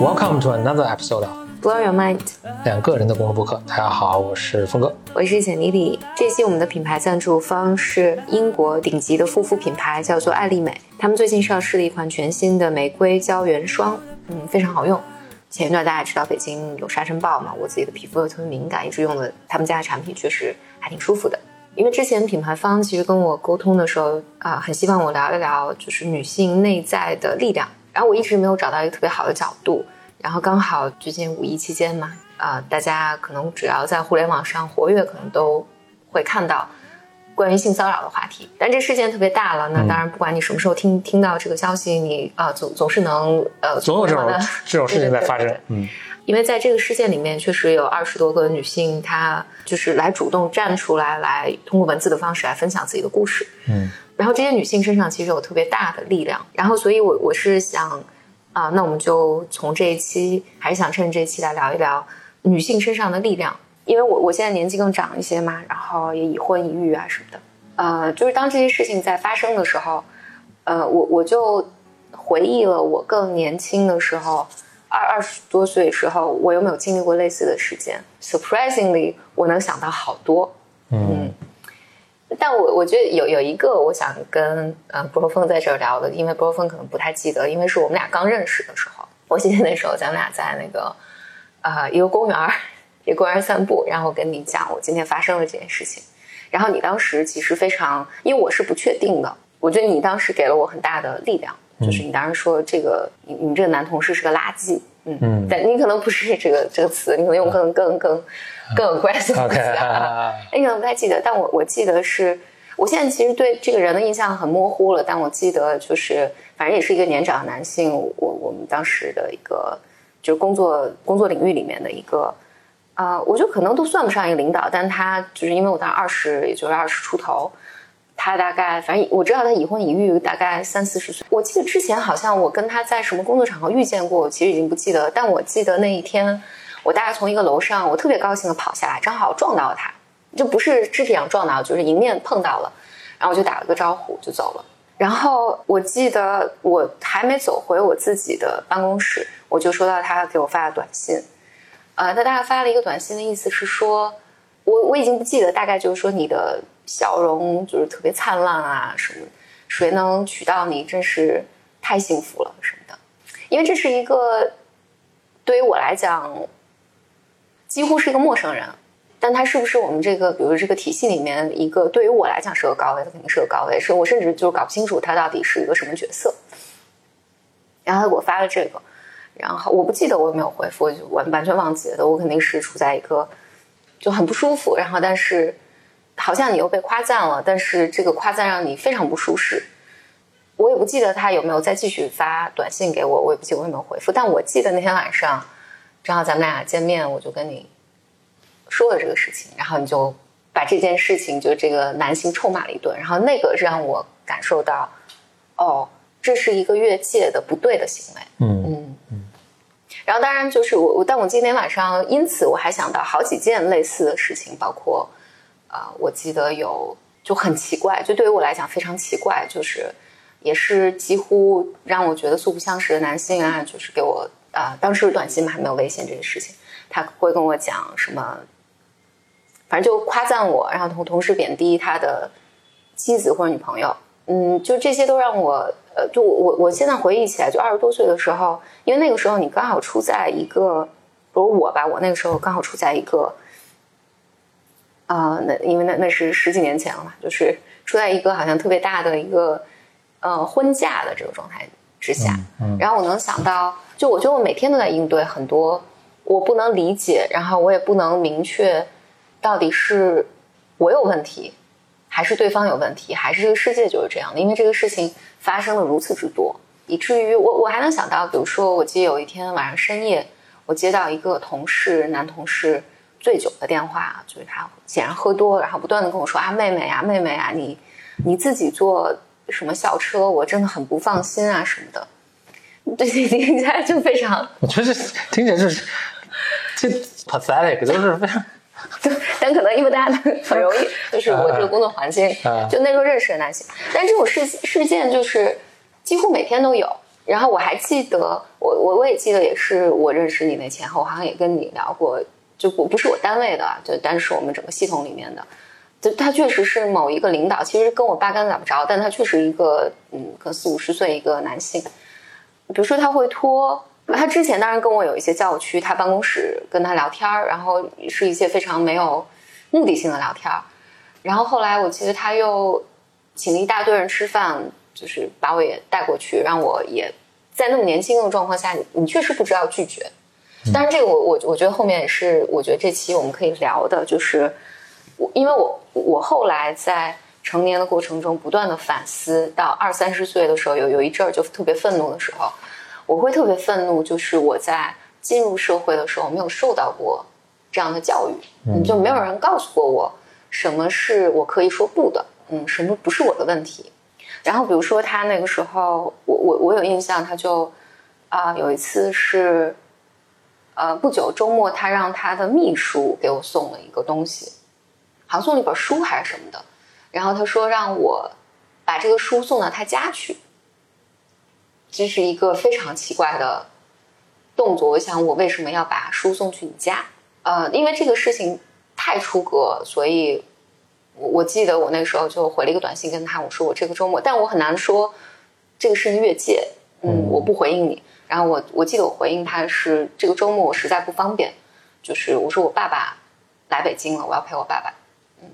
Welcome to another episode of Blow Your Mind，两个人的公路播客。大家好，我是峰哥，我是简妮丽。这期我们的品牌赞助方是英国顶级的护肤品牌，叫做艾丽美。他们最近上市了一款全新的玫瑰胶原霜，嗯，非常好用。前一段大家知道北京有沙尘暴嘛，我自己的皮肤又特别敏感，一直用的他们家的产品确实还挺舒服的。因为之前品牌方其实跟我沟通的时候啊，很希望我聊一聊就是女性内在的力量，然后我一直没有找到一个特别好的角度。然后刚好最近五一期间嘛，啊，大家可能只要在互联网上活跃，可能都会看到关于性骚扰的话题。但这事件特别大了，那当然不管你什么时候听听到这个消息，你啊总总是能呃总有这种这种 事情在发生，嗯，因为在这个事件里面，确实有二十多个女性，她就是来主动站出来，来通过文字的方式来分享自己的故事，嗯，然后这些女性身上其实有特别大的力量，然后所以我我是想。啊，那我们就从这一期，还是想趁这一期来聊一聊女性身上的力量。因为我我现在年纪更长一些嘛，然后也已婚已育啊什么的。呃，就是当这些事情在发生的时候，呃，我我就回忆了我更年轻的时候，二二十多岁时候，我有没有经历过类似的事件？Surprisingly，我能想到好多。嗯。但我我觉得有有一个我想跟呃波峰在这儿聊的，因为波峰可能不太记得，因为是我们俩刚认识的时候，我记得那时候咱们俩在那个呃一个公园儿，一个公园散步，然后跟你讲我今天发生了这件事情，然后你当时其实非常，因为我是不确定的，我觉得你当时给了我很大的力量，就是你当时说这个你你这个男同事是个垃圾，嗯嗯，但你可能不是这个这个词，你可能用更更更。更有关系的词啊，哎，可能不太记得，但我我记得是，我现在其实对这个人的印象很模糊了，但我记得就是，反正也是一个年长的男性，我我们当时的一个就是工作工作领域里面的一个，啊，我就可能都算不上一个领导，但他就是因为我当时二十，也就是二十出头，他大概反正我知道他已婚已育，大概三四十岁。我记得之前好像我跟他在什么工作场合遇见过，其实已经不记得，但我记得那一天。我大概从一个楼上，我特别高兴的跑下来，正好撞到他，就不是肢体上撞到，就是迎面碰到了，然后我就打了个招呼就走了。然后我记得我还没走回我自己的办公室，我就收到他给我发的短信，呃，他大概发了一个短信的意思是说，我我已经不记得，大概就是说你的笑容就是特别灿烂啊什么，谁能娶到你真是太幸福了什么的，因为这是一个对于我来讲。几乎是一个陌生人，但他是不是我们这个，比如这个体系里面一个？对于我来讲是个高位，他肯定是个高位。是我甚至就是搞不清楚他到底是一个什么角色。然后他给我发了这个，然后我不记得我有没有回复，我就完完全忘记了。我肯定是处在一个就很不舒服，然后但是好像你又被夸赞了，但是这个夸赞让你非常不舒适。我也不记得他有没有再继续发短信给我，我也不记得我有没有回复，但我记得那天晚上。正好咱们俩见面，我就跟你说了这个事情，然后你就把这件事情就这个男性臭骂了一顿，然后那个让我感受到，哦，这是一个越界的不对的行为。嗯嗯嗯。然后当然就是我我，但我今天晚上因此我还想到好几件类似的事情，包括啊，我记得有就很奇怪，就对于我来讲非常奇怪，就是也是几乎让我觉得素不相识的男性啊，就是给我。啊，当时短信嘛，还没有微信这些事情，他会跟我讲什么，反正就夸赞我，然后同同时贬低他的妻子或者女朋友，嗯，就这些都让我，呃，就我我我现在回忆起来，就二十多岁的时候，因为那个时候你刚好处在一个，比如我吧，我那个时候刚好处在一个，啊，那因为那那是十几年前了嘛，就是处在一个好像特别大的一个，呃，婚嫁的这个状态之下，然后我能想到。就我觉得我每天都在应对很多我不能理解，然后我也不能明确到底是我有问题，还是对方有问题，还是这个世界就是这样的。因为这个事情发生了如此之多，以至于我我还能想到，比如说，我记得有一天晚上深夜，我接到一个同事男同事醉酒的电话，就是他显然喝多，然后不断的跟我说啊，妹妹啊，妹妹啊，你你自己坐什么校车，我真的很不放心啊什么的。对，听起来就非常，我觉得这听起来就是这 pathetic，就是非常。对，但可能因为大家 很容易，就是我这个工作环境，就那时候认识的男性，但这种事事件就是几乎每天都有。然后我还记得，我我我也记得，也是我认识你那前后，好像也跟你聊过，就不不是我单位的，就但是我们整个系统里面的，就他确实是某一个领导，其实跟我八竿子打不着，但他确实一个嗯，可能四五十岁一个男性，比如说他会拖，他之前当然跟我有一些叫我去他办公室跟他聊天儿然后是一些非常没有目的性的聊天儿然后后来我记得他又请了一大堆人吃饭，就是把我也带过去，让我也。在那么年轻的状况下，你你确实不知道拒绝。但是这个我我我觉得后面也是，我觉得这期我们可以聊的，就是我因为我我后来在成年的过程中不断的反思，到二三十岁的时候，有有一阵儿就特别愤怒的时候，我会特别愤怒，就是我在进入社会的时候没有受到过这样的教育，嗯，就没有人告诉过我什么是我可以说不的，嗯，什么不是我的问题。然后，比如说他那个时候，我我我有印象，他就啊有一次是，呃不久周末，他让他的秘书给我送了一个东西，好像送了一本书还是什么的，然后他说让我把这个书送到他家去，这是一个非常奇怪的动作。我想，我为什么要把书送去你家？呃，因为这个事情太出格，所以。我我记得我那时候就回了一个短信跟他，我说我这个周末，但我很难说这个是越界，嗯，我不回应你。然后我我记得我回应他是这个周末我实在不方便，就是我说我爸爸来北京了，我要陪我爸爸。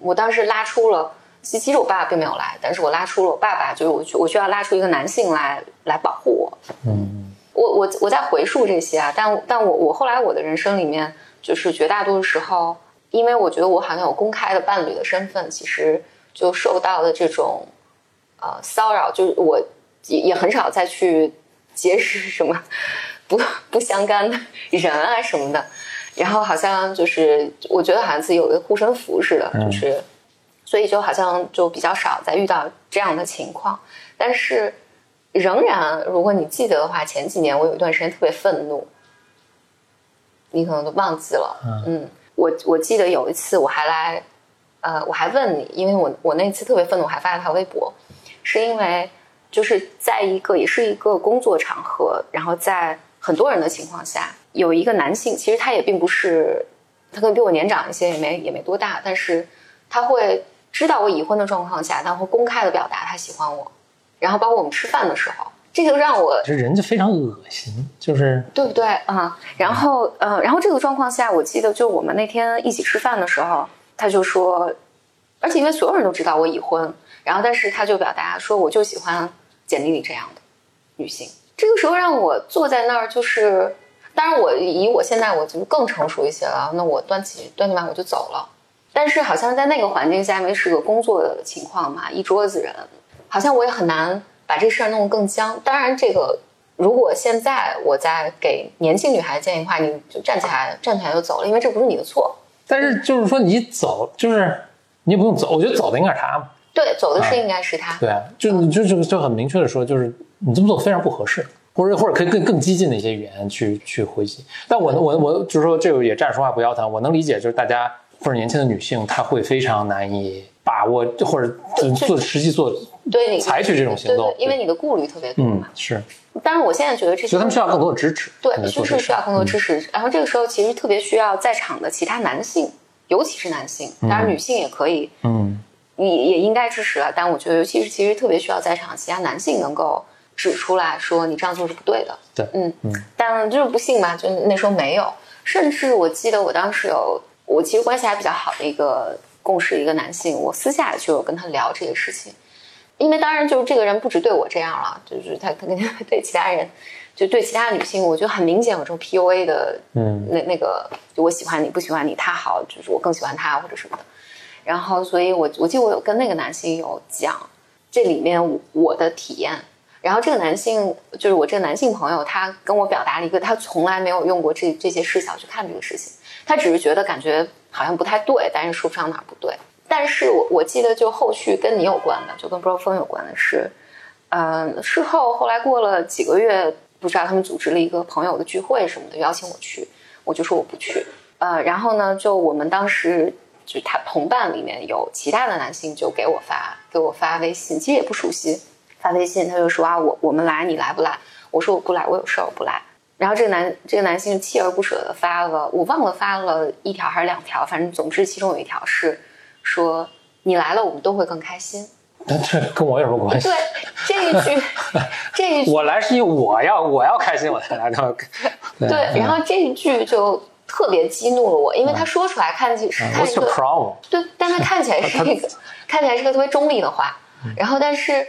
我当时拉出了，其实我爸爸并没有来，但是我拉出了我爸爸，就是我我需要拉出一个男性来来保护我。嗯，我我我在回溯这些啊，但但我我后来我的人生里面，就是绝大多数时候。因为我觉得我好像有公开的伴侣的身份，其实就受到的这种呃骚扰，就是我也也很少再去结识什么不不相干的人啊什么的，然后好像就是我觉得好像自己有个护身符似的，就是所以就好像就比较少再遇到这样的情况，但是仍然如果你记得的话，前几年我有一段时间特别愤怒，你可能都忘记了，嗯。我我记得有一次我还来，呃，我还问你，因为我我那次特别愤怒，我还发了条微博，是因为就是在一个也是一个工作场合，然后在很多人的情况下，有一个男性，其实他也并不是，他可能比我年长一些，也没也没多大，但是他会知道我已婚的状况下，他会公开的表达他喜欢我，然后包括我们吃饭的时候。这就让我这人就非常恶心，就是对不对啊？然后呃，然后这个状况下，我记得就我们那天一起吃饭的时候，他就说，而且因为所有人都知道我已婚，然后但是他就表达说，我就喜欢简历里这样的女性。这个时候让我坐在那儿，就是当然我以我现在我就更成熟一些了，那我端起端起碗我就走了。但是好像在那个环境下，因为是个工作的情况嘛，一桌子人，好像我也很难。把这事儿弄得更僵。当然，这个如果现在我在给年轻女孩建议的话，你就站起来，站起来就走了，因为这不是你的错。但是就是说你走，就是你也不用走，我觉得走的应该是他嘛。对，走的是应该是他。对啊，就你就就就很明确的说，就是你这么做非常不合适，或者或者可以更更激进的一些语言去去回击。但我我我就是说，这个也站着说话不腰疼。我能理解，就是大家或者年轻的女性，她会非常难以把握或者做实际做。对你采取这种行动，因为你的顾虑特别多嘛。是，但是我现在觉得这些，所以他们需要更多的支持。对，确实需要更多支持。然后这个时候，其实特别需要在场的其他男性，尤其是男性，当然女性也可以，嗯，也也应该支持了。但我觉得，尤其是其实特别需要在场其他男性能够指出来说，你这样做是不对的。对，嗯嗯。但就是不幸嘛，就那时候没有。甚至我记得我当时有，我其实关系还比较好的一个共事一个男性，我私下就有跟他聊这个事情。因为当然就是这个人不止对我这样了，就是他他肯定 对其他人，就对其他女性，我觉得很明显有这种 PUA 的，嗯，那那个就我喜欢你不喜欢你，他好就是我更喜欢他或者什么的。然后，所以我我记得我有跟那个男性有讲这里面我的体验。然后这个男性就是我这个男性朋友，他跟我表达了一个他从来没有用过这这些视角去看这个事情，他只是觉得感觉好像不太对，但是说不上哪不对。但是我我记得，就后续跟你有关的，就跟 Bro 峰有关的是，嗯，事后后来过了几个月，不知道他们组织了一个朋友的聚会什么的，邀请我去，我就说我不去。呃，然后呢，就我们当时就他同伴里面有其他的男性就给我发给我发微信，其实也不熟悉，发微信他就说啊，我我们来，你来不来？我说我不来，我有事儿，我不来。然后这个男这个男性锲而不舍的发了，我忘了发了一条还是两条，反正总之其中有一条是说你来了，我们都会更开心。那这跟我有什么关系？对这一句，这一句我来是因为我要我要开心我才来的。对，然后这一句就特别激怒了我，因为他说出来看起是看嗯 What's 一个？对，但他看起来 是一个看起来是个特别中立的话，然后但是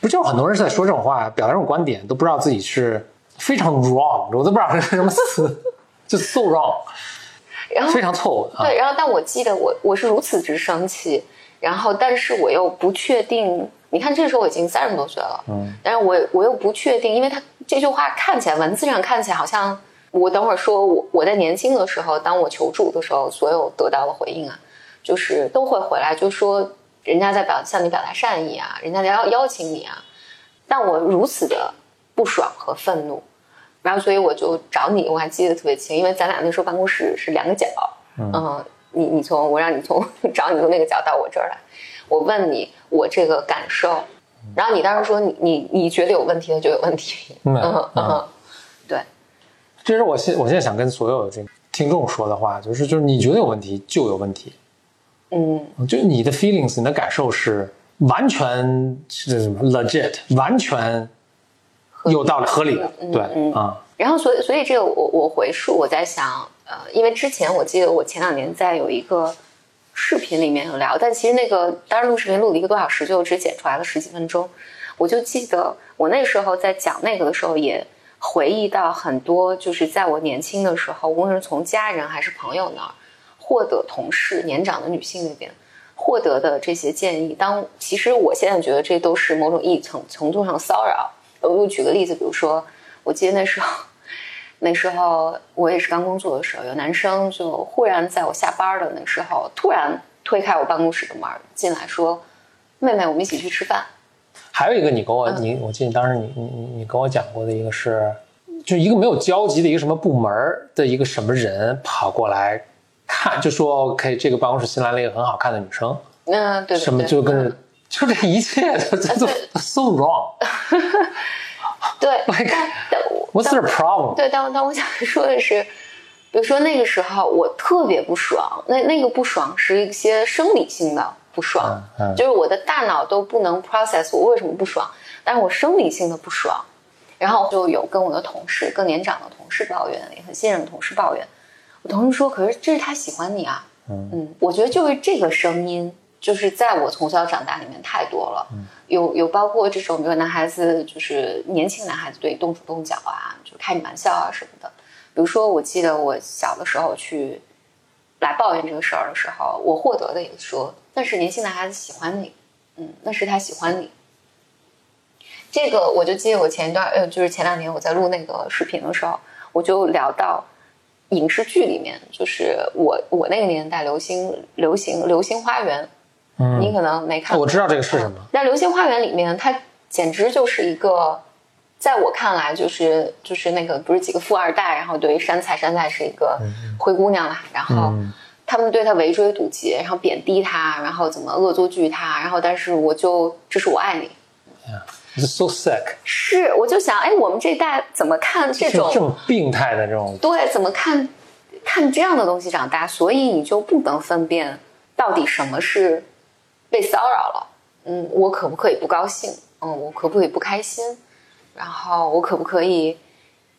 不是，就很多人在说这种话，表达这种观点，都不知道自己是非常 wrong，我都不知道是什么词，就 so wrong，然后非常错误。对，然后但我记得我我是如此之生气，然后但是我又不确定，你看这时候我已经三十多岁了，嗯，但是我我又不确定，因为他这句话看起来文字上看起来好像我等会儿说我我在年轻的时候，当我求助的时候，所有得到的回应啊，就是都会回来，就说人家在表向你表达善意啊，人家邀邀请你啊，但我如此的不爽和愤怒。然后，所以我就找你，我还记得特别清，因为咱俩那时候办公室是两个角，嗯，你你从我让你从 找你从那个角到我这儿来，我问你我这个感受，然后你当时说你你你觉得有问题的就有问题，嗯嗯嗯，对，这是我现我现在想跟所有这个听众说的话，就是就是你觉得有问题就有问题，嗯。就是你的 feelings，你的感受是完全是什么 legit，完全有道理、合理的，对啊，然后所以所以这个我我回溯我在想，呃，因为之前我记得我前两年在有一个视频里面有聊，但其实那个当时录视频录了一个多小时，就只剪出来了十几分钟。我就记得我那时候在讲那个的时候，也回忆到很多，就是在我年轻的时候，无论是从家人还是朋友那儿获得同事年长的女性那边获得的这些建议，当其实我现在觉得这都是某种意义程程度上骚扰。我举个例子，比如说，我记得那时候，那时候我也是刚工作的时候，有男生就忽然在我下班的那时候，突然推开我办公室的门进来说：“妹妹，我们一起去吃饭。还有一个你跟我嗯。你我记得当时你你你你跟我讲过的一个是，就一个没有交集的一个什么部门的一个什么人跑过来看，就说 OK 这个办公室新来了一个很好看的女生，”嗯，对对对，什么就跟就这一切都都对 so wrong。对，Like- 但但我 What's their problem？对，但但我想说的是，比如说那个时候我特别不爽，那那个不爽是一些生理性的不爽，嗯嗯就是我的大脑都不能 process 我为什么不爽，但是我生理性的不爽，然后就有跟我的同事、更年长的同事抱怨，也很信任的同事抱怨，我同事说，可是这是他喜欢你啊，嗯我觉得就是这个声音。就是在我从小长大里面太多了，有有包括这种，比如男孩子就是年轻男孩子对你动手动脚啊，就开你玩笑啊什么的。比如说，我记得我小的时候去来抱怨这个事儿的时候，我获得的也说那是年轻男孩子喜欢你，嗯，那是他喜欢你。这个我就记得我前一段呃，就是前两年我在录那个视频的时候，我就聊到影视剧里面，就是我我那个年代流行流行流星花园，嗯。你可能没看过，我知道这个是什么。在《流星花园》里面，它简直就是一个，在我看来，就是就是那个不是几个富二代，然后对于山菜，山菜是一个灰姑娘啦，然后他们对她围追堵截，然后贬低她，然后怎么恶作剧她，然后但是我就这是我爱你。So sick，是我就想，哎，我们这代怎么看这种这么病态的这种，对，怎么看看这样的东西长大，所以你就不能分辨到底什么是被骚扰了。嗯，我可不可以不高兴？嗯，我可不可以不开心？然后我可不可以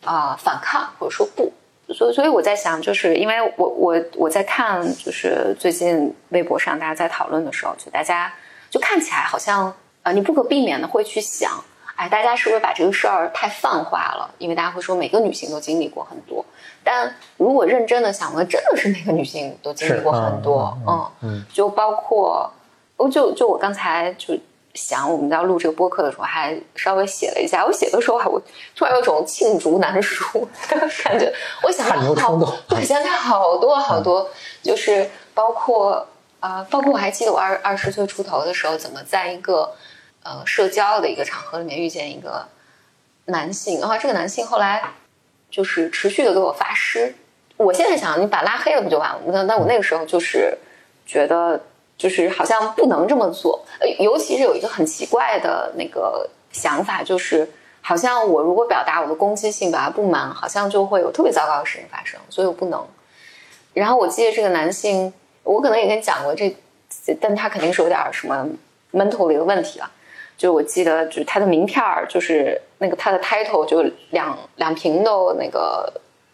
啊、反抗或者说不？所以，所以我在想，就是因为我我我在看，就是最近微博上大家在讨论的时候，就大家就看起来好像呃，你不可避免的会去想，哎，大家是不是把这个事儿太泛化了？因为大家会说每个女性都经历过很多，但如果认真的想问，真的是每个女性都经历过很多，嗯嗯，就包括，哦，就就我刚才就想我们要录这个播客的时候，还稍微写了一下。我写的时候，还我突然有种罄竹难书的感觉。我想汗牛好充栋，对，想起来好多好多，就是包括啊、包括我还记得我二二十岁出头的时候，怎么在一个呃社交的一个场合里面遇见一个男性，然后这个男性后来就是持续的给我发诗。我现在想，你把拉黑了不就完了？那那我那个时候就是觉得，就是好像不能这么做。呃，尤其是有一个很奇怪的那个想法，就是好像我如果表达我的攻击性，表达不满，好像就会有特别糟糕的事情发生，所以我不能。然后我记得这个男性，我可能也跟你讲过这，但他肯定是有点什么 mental 的一个问题了。就我记得，就是他的名片儿，就是那个他的 title 就两两瓶都那个。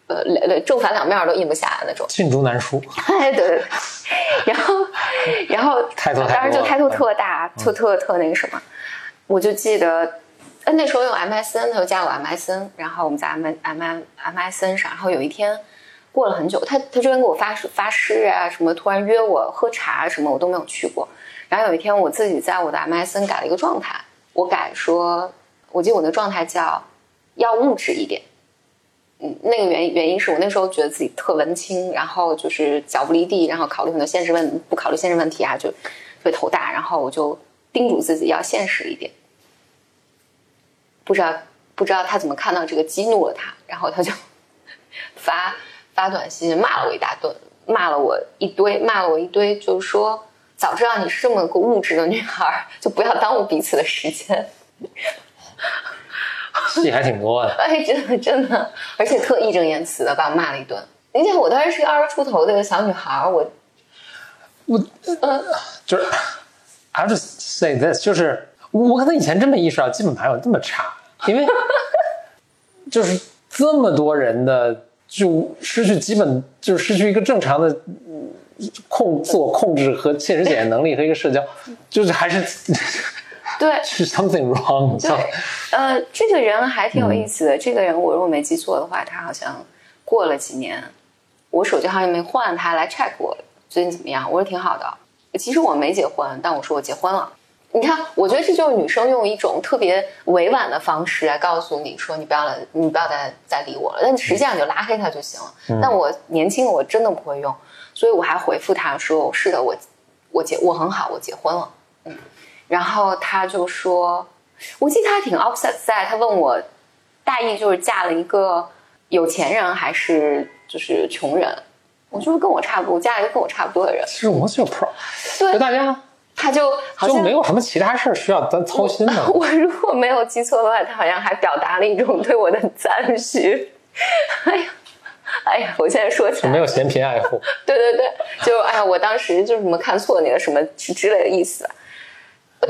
呃，正反两面都印不下那种，罄竹难书。哎，对对对。然后，然后，当时就抬头特大，特特特那个什么。我就记得，那时候用 MSN，他就加我 MSN，然后我们在 M M M MSN 上。然后有一天，过了很久，他他这边给我发发诗啊，什么突然约我喝茶什么，我都没有去过。然后有一天，我自己在我的 MSN 改了一个状态，我改说，我记得我的状态叫要物质一点。那个原原因是我那时候觉得自己特文青，然后就是脚不离地，然后考虑很多现实问不考虑现实问题啊，就特别头大。然后我就叮嘱自己要现实一点。不知道不知道他怎么看到这个激怒了他，然后他就 发发短信骂了我一大顿，骂了我一堆，骂了我一堆，就是说早知道你是这么个物质的女孩，就不要耽误彼此的时间。戏还挺多的，哎，真的真的，而且特义正言辞的把我骂了一顿。你想，我当时是个二十出头的一个小女孩，我我呃，就是 I just say this，就是我可能以前真没意识到基本盘有这么差，因为 就是这么多人的就失去基本，就是失去一个正常的控自我控制和现实检验能力和一个社交，就是还是。对，是 something wrong。对，呃，这个人还挺有意思的。这个人，我如果没记错的话，他好像过了几年，我手机号也没换，他来 check 我最近怎么样。我说挺好的。其实我没结婚，但我说我结婚了。你看，我觉得这就是女生用一种特别委婉的方式来告诉你说，你不要来，你不要再再理我了。但实际上你就拉黑他就行了。但我年轻，我真的不会用，所以我还回复他说：“是的，我我结我很好，我结婚了。”嗯。然后他就说，我记得他挺 upset，在他问我，大意就是嫁了一个有钱人还是就是穷人，我就是跟我差不多，嫁了一个跟我差不多的人。是 What's your problem？对，大家他就好像没有什么其他事儿需要咱操心的。我如果没有记错的话，他好像还表达了一种对我的赞许。哎呀，哎呀，我现在说起来没有嫌贫爱富。对对对，就哎呀，我当时就是什么看错你了什么之类的意思。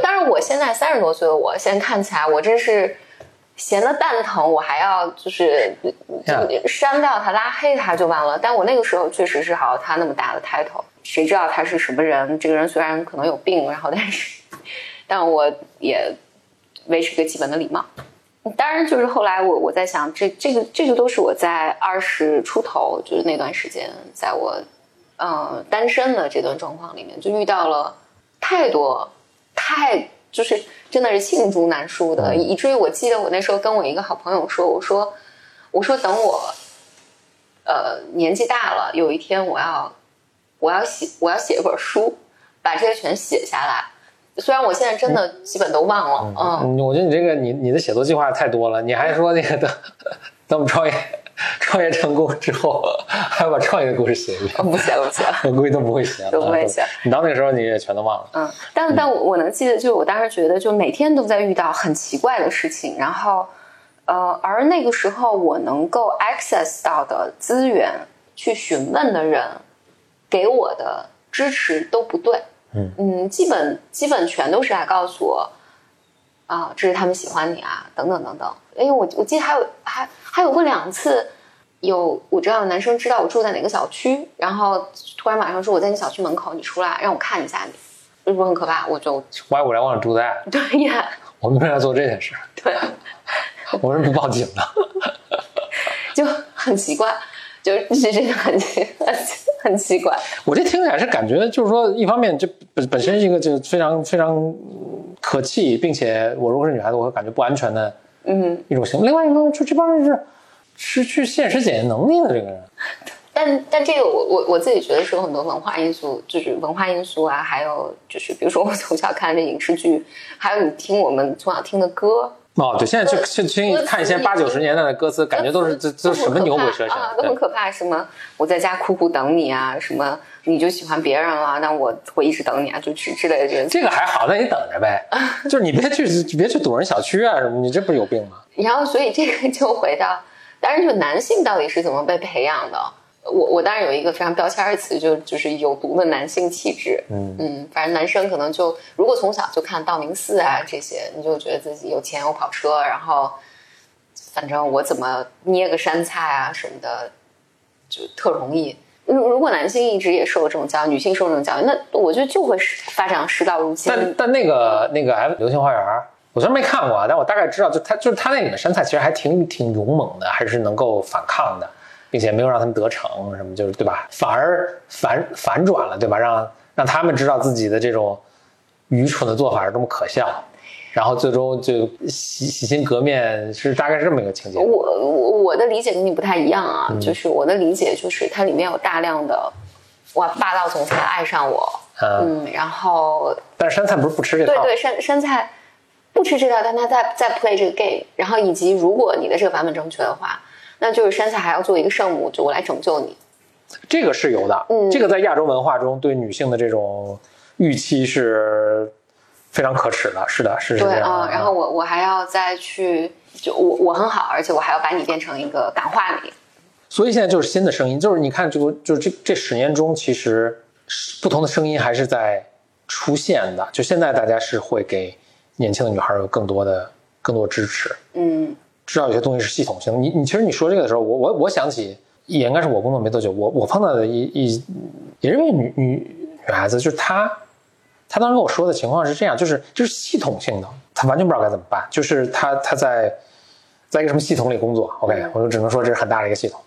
但是我现在三十多岁的我，现在看起来我真是闲的蛋疼，我还要就是删掉他、拉黑他就完了。但我那个时候确实是好他那么大的 title，谁知道他是什么人？这个人虽然可能有病，然后但是，但我也维持一个基本的礼貌。当然，就是后来我我在想，这这个这个都是我在二十出头，就是那段时间，在我嗯单身的这段状况里面，就遇到了太多。太就是真的是罄竹难书的，以至于我记得我那时候跟我一个好朋友说，我说我说等我，呃年纪大了，有一天我要我要写我要写一本书，把这些全写下来。虽然我现在真的基本都忘了，嗯，我觉得你这个你你的写作计划太多了，你还说那个等 等我们创业。创业成功之后，还要把创业的故事写一遍？不写了，不写了。我估计都不会写，都不会写。你到那个时候，你也全都忘了。嗯，但但我我能记得，就是我当时觉得，就每天都在遇到很奇怪的事情，然后，呃，而那个时候我能够 access 到的资源，去询问的人，给我的支持都不对。嗯嗯，基本基本全都是来告诉我，啊，这是他们喜欢你啊，等等等等。因为我我记得还有还还有过两次，有我知道男生知道我住在哪个小区，然后突然晚上说我在你小区门口，你出来让我看一下你，是不是很可怕？我就我还我来忘了住在对呀，我们为啥做这件事？对，我为什么不报警呢？就很奇怪，就是真的很很很奇怪。我这听起来是感觉就是说，一方面就本本身是一个就非常非常可气，并且我如果是女孩子，我会感觉不安全的。嗯，一种行为。另外一方面，就这帮人是失去现实检验能力的这个人。但但这个，我我我自己觉得是有很多文化因素，就是文化因素啊，还有就是比如说我从小看的影视剧，还有你听我们从小听的歌，哦，对，现在去去去看一些八九十年代的歌词，感觉都是这这什么牛鬼蛇神啊，都很可怕。什么我在家苦苦等你啊，什么你就喜欢别人了，那我会一直等你啊，就之之类的这这个还好，那你等着呗，就是你别去别去堵人小区啊什么，你这不是有病吗？然后，所以这个就回到，当然就男性到底是怎么被培养的？我我当然有一个非常标签的词，就就是有毒的男性气质。嗯嗯，反正男生可能就如果从小就看道明寺啊这些，你就觉得自己有钱有跑车，然后反正我怎么捏个山菜啊什么的，就特容易。如如果男性一直也受这种教育，女性受这种教育，那我觉得就会发展世道如今。但但那个那个流星花园，我虽然没看过，但我大概知道，就他就是他那里面山菜其实还挺挺勇猛的，还是能够反抗的。并且没有让他们得逞，什么就是对吧？反而反反转了，对吧？让让他们知道自己的这种愚蠢的做法是多么可笑，然后最终就洗洗心革面，是大概是这么一个情节。我我我的理解跟你不太一样啊，就是我的理解就是它里面有大量的哇霸道总裁爱上我，嗯，然后但是山菜不是不吃这套，对对，山山菜不吃这套，但他在在 play 这个 game，然后以及如果你的这个版本正确的话。那就是山下还要做一个圣母，就我来拯救你。这个是有的，嗯，这个在亚洲文化中对女性的这种预期是非常可耻的。是的，是这样。对啊，然后我我还要再去，就我我很好，而且我还要把你变成一个感化你。所以现在就是新的声音，就是你看，这个就是这这十年中，其实不同的声音还是在出现的。就现在大家是会给年轻的女孩有更多的更多支持，嗯。知道有些东西是系统性的。你你其实你说这个的时候，我我我想起也应该是我工作没多久，我我碰到的一一也是一位女女女孩子，就是她她当时跟我说的情况是这样，就是就是系统性的，她完全不知道该怎么办。就是她她在在一个什么系统里工作，OK，我就只能说这是很大的一个系统。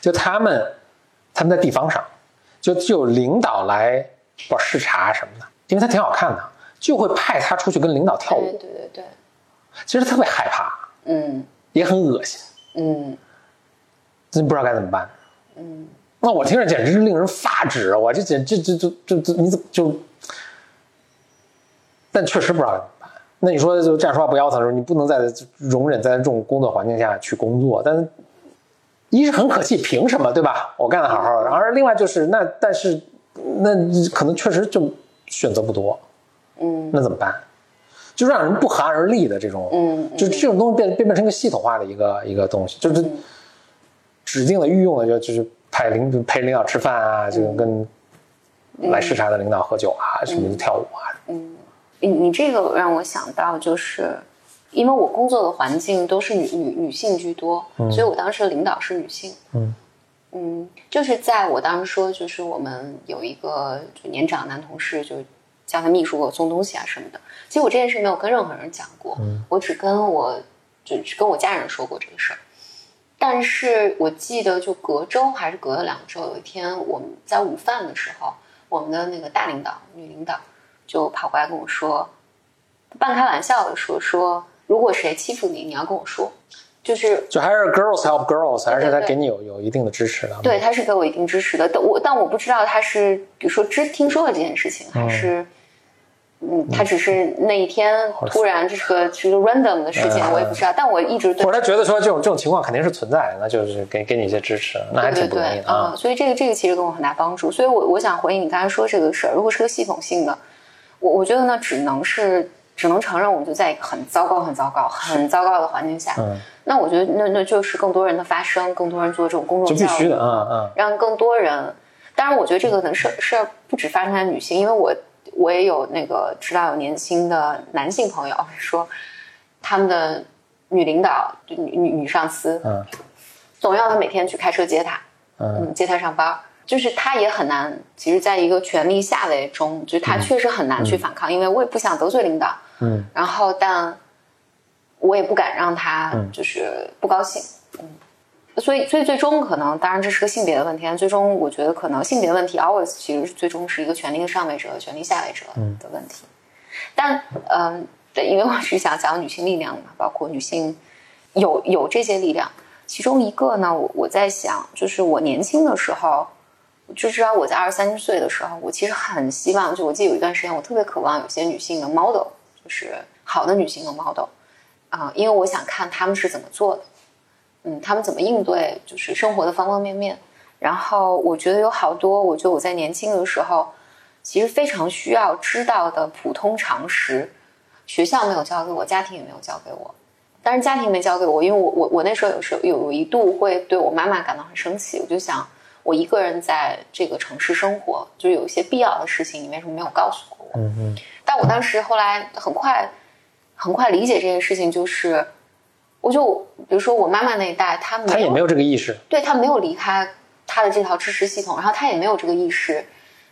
就他们他们在地方上，就就有领导来不视察什么的，因为她挺好看的，就会派她出去跟领导跳舞。对对对，其实特别害怕。嗯，也很恶心。嗯，真不知道该怎么办。嗯，那我听着简直是令人发指啊！我这简这这这这这你怎么就？但确实不知道该怎么办。那你说就这样说话不腰疼的时候，你不能在容忍在这种工作环境下去工作。但是，一是很可气，凭什么对吧？我干的好好的。而另外就是那，但是那可能确实就选择不多。嗯，那怎么办？就让人不寒而栗的这种，嗯，就这种东西变变变成一个系统化的一个一个东西，就是指定的御用的，就就是派领陪领导吃饭啊，就跟来视察的领导喝酒啊，什么跳舞啊。嗯，你你这个让我想到，就是因为我工作的环境都是女女女性居多，所以我当时的领导是女性。嗯。嗯，就是在我当时说，就是我们有一个就年长男同事，就叫他秘书给我送东西啊什么的。其实我这件事没有跟任何人讲过，我只跟我就只跟我家人说过这个事儿。但是我记得，就隔周还是隔了两周，有一天我们在午饭的时候，我们的那个大领导女领导就跑过来跟我说，半开玩笑的说说，如果谁欺负你，你要跟我说，就是就还是 girls help girls，还是他给你有有一定的支持的？对，他是给我一定支持的。但我但我不知道他是比如说知听说了这件事情，还是。嗯，他只是那一天突然这是个是个 random 的事情，我也不知道。但我一直或者他觉得说这种这种情况肯定是存在，那就是给给你一些支持，那还挺不容易啊。所以这个这个其实给我很大帮助。所以我我想回应你刚才说这个事儿，如果是个系统性的，我我觉得呢，只能是只能承认我们就在一个很糟糕、很糟糕、很糟糕的环境下。嗯。那我觉得那那就是更多人的发声，更多人做这种公众教育，就必须的嗯嗯，让更多人。当然，我觉得这个可能事事儿不止发生在女性，因为我。我也有那个知道有年轻的男性朋友说，他们的女领导女女女上司，嗯，总要他每天去开车接他，嗯，接他上班，就是他也很难。其实，在一个权力下位中，就是他确实很难去反抗，因为我也不想得罪领导，嗯，然后但我也不敢让他就是不高兴，嗯。所以，所以最终可能，当然这是个性别的问题。但最终，我觉得可能性别问题 always 其实最终是一个权力的上位者和权力下位者的问题。但，嗯，对，因为我是想讲女性力量嘛，包括女性有有这些力量。其中一个呢，我我在想，就是我年轻的时候，就知道我在二十三岁的时候，我其实很希望，就我记得有一段时间，我特别渴望有些女性的 model，就是好的女性的 model。啊、因为我想看她们是怎么做的，嗯，他们怎么应对就是生活的方方面面。然后我觉得有好多，我觉得我在年轻的时候，其实非常需要知道的普通常识，学校没有教给我，家庭也没有教给我。当然家庭没教给我，因为我我我那时候有时候有一度会对我妈妈感到很生气，我就想我一个人在这个城市生活，就有一些必要的事情你为什么没有告诉过我？嗯嗯但我当时后来很快很快理解这件事情，就是我就比如说我妈妈那一代，她没有他也没有这个意识。对她没有离开她的这套知识系统，然后她也没有这个意识，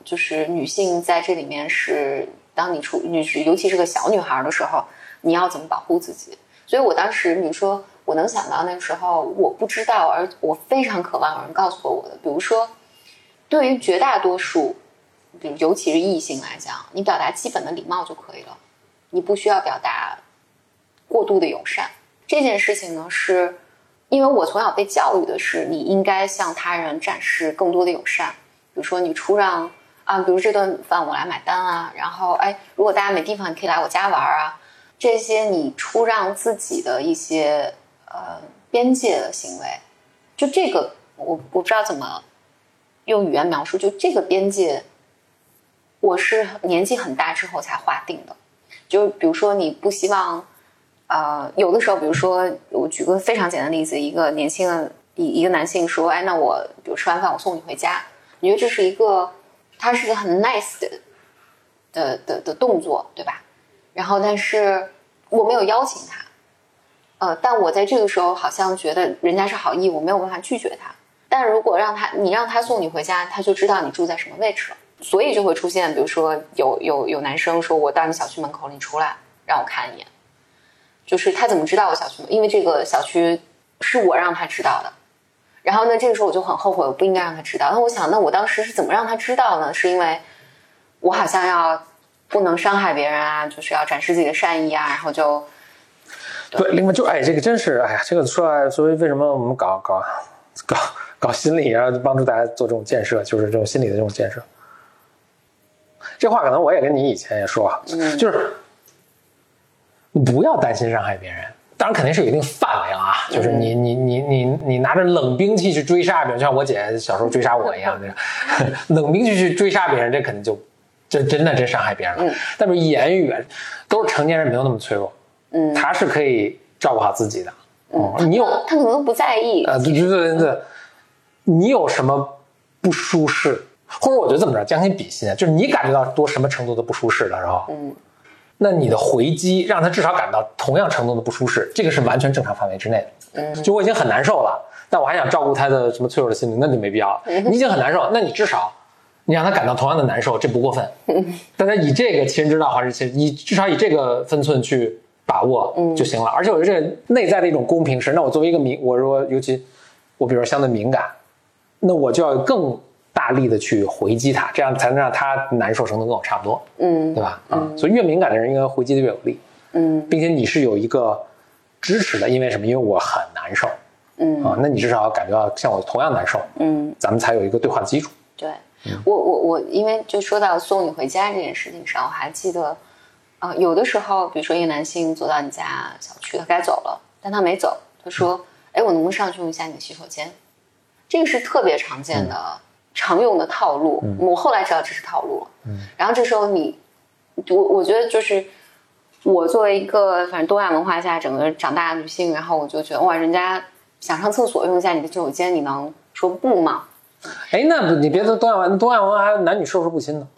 就是女性在这里面是当你出女尤其是个小女孩的时候，你要怎么保护自己？所以我当时，你说我能想到那个时候我不知道，而我非常渴望有人告诉过我的，比如说对于绝大多数，比如尤其是异性来讲，你表达基本的礼貌就可以了，你不需要表达过度的友善。这件事情呢，是因为我从小被教育的是，你应该向他人展示更多的友善，比如说你出让啊，比如这顿饭我来买单啊，然后哎，如果大家没地方，你可以来我家玩啊，这些你出让自己的一些呃边界的行为，就这个我我不知道怎么用语言描述，就这个边界，我是年纪很大之后才划定的。就比如说，你不希望，呃，有的时候，比如说，我举个非常简单的例子，一个年轻的一一个男性说，哎，那我比如吃完饭我送你回家，你觉得这是一个，他是个很 nice 的的的的动作，对吧？然后，但是我没有邀请他，呃，但我在这个时候好像觉得人家是好意，我没有办法拒绝他。但如果让他你让他送你回家，他就知道你住在什么位置了，所以就会出现，比如说有有有男生说我到你小区门口，你出来让我看一眼，就是他怎么知道我小区？因为这个小区是我让他知道的。然后呢，这个时候我就很后悔，我不应该让他知道。那我想，那我当时是怎么让他知道呢？是因为我好像要不能伤害别人啊，就是要展示自己的善意啊，然后就对，另外就哎，这个真是哎呀，这个说来，所以为什么我们搞搞搞搞心理，然后帮助大家做这种建设，就是这种心理的这种建设。这话可能我也跟你以前也说，嗯就是你不要担心伤害别人。当然肯定是有一定范围啊，就是你你你你你拿着冷兵器去追杀比如，就像我姐小时候追杀我一样，这样 冷兵器去追杀别人，这肯定就这真的真伤害别人了。但是言语啊都是成年人，没有那么脆弱，嗯，他是可以照顾好自己的。哦，你有他可能不在意，啊，对对对对对，你有什么不舒适，或者我觉得这么着，将心比心，就是你感觉到多什么程度的不舒适的时候，嗯，那你的回击让他至少感到同样程度的不舒适，这个是完全正常范围之内的。嗯，就我已经很难受了，但我还想照顾他的什么脆弱的心灵，那就没必要了。你已经很难受，那你至少你让他感到同样的难受，这不过分。大家以这个其人之道还是其以至少以这个分寸去把握就行了。而且我觉得这内在的一种公平是，那我作为一个敏，我说尤其我比如说相对敏感，那我就要更大力的去回击他，这样才能让他难受程度跟我差不多，嗯。对吧？啊、所以越敏感的人应该回击的越有力，嗯。并且你是有一个支持的，因为什么？因为我很难受。嗯。啊，那你至少要感觉到像我同样难受，嗯，咱们才有一个对话的基础。对。我我我，因为就说到送你回家这件事情上，我还记得，啊、有的时候，比如说一个男性走到你家小区，他该走了，但他没走，他说：“哎，我能不能上去用一下你的洗手间？”这个是特别常见的、常用的套路。我后来知道这是套路了。然后这时候你，我我觉得就是我作为一个反正东亚文化下整个长大的女性，然后我就觉得哇，人家想上厕所用一下你的洗手间，你能说不吗？哎，那不你别说东亚文，东亚文化还有男女授受不亲呢，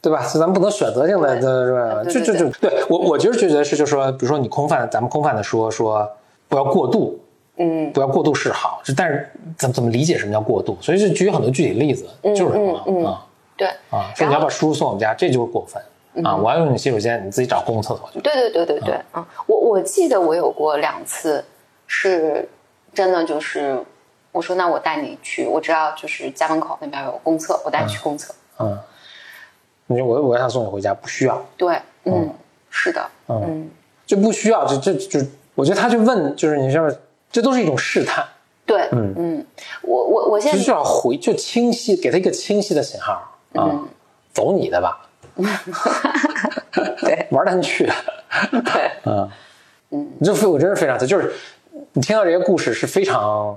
对吧？所以咱们不能选择性的，对对吧？对就就对就对我，我就是觉得是，就是说，比如说你空泛，咱们空泛的说说，不要过度，嗯不要过度示好，就但是怎么怎么理解什么叫过度？所以就举很多具体例子，就是什么嗯对。啊，说你要把叔叔送我们家，这就是过分啊！我要用你洗手间，你自己找公共厕所去。对对对对对，嗯，我我记得我有过两次，是真的就是，我说那我带你去，我知道就是家门口那边有公厕，我带你去公厕。嗯，你说我我想送你回家，不需要，对，嗯，是的，嗯，就不需要，就就就我觉得他就问，就是你说这都是一种试探，对，嗯。嗯。我我我现在就需要回就清晰，给他一个清晰的信号啊，走你的吧，对。玩蛋去，对，嗯，嗯，你这非我真是非常就是你听到这些故事是非常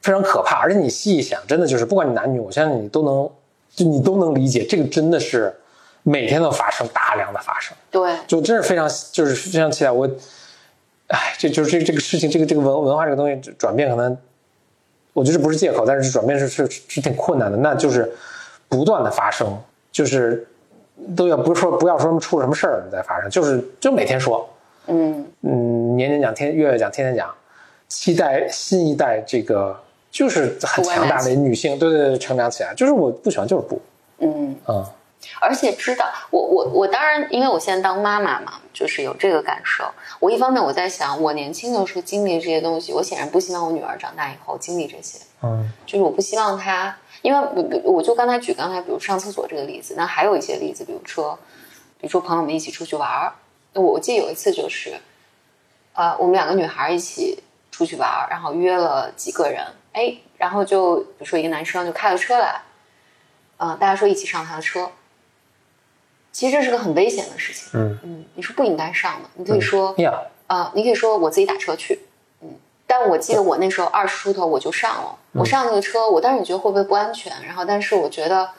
非常可怕，而且你细一想，真的就是不管你男女，我相信你都能就你都能理解，这个真的是每天都发生，大量的发生。对，就真是非常就是非常期待我，哎，这就是这这个事情，这个这个文文化这个东西转变可能，我觉得这不是借口，但是转变是是是挺困难的，那就是不断的发生，就是都要不是说不要说什么出什么事儿再发生，就是就每天说，嗯嗯，年年讲，天月月讲，天天讲，期待新一代这个就是很强大的女性，对对对，成长起来，就是我不喜欢就是不，嗯。嗯而且知道，我我我当然，因为我现在当妈妈嘛，就是有这个感受。我一方面我在想，我年轻的时候经历这些东西，我显然不希望我女儿长大以后经历这些。嗯就是我不希望她，因为我我就刚才举刚才比如上厕所这个例子，那还有一些例子，比如说，比如说朋友们一起出去玩儿，我我记得有一次就是，呃，我们两个女孩一起出去玩儿，然后约了几个人，哎，然后就比如说一个男生就开了车来，嗯、大家说一起上他的车。其实这是个很危险的事情，嗯嗯，你是不应该上的。你可以说，呀，啊，你可以说我自己打车去，嗯，但我记得我那时候二十出头我就上了，我上那个车，我当时也觉得会不会不安全，然后但是我觉得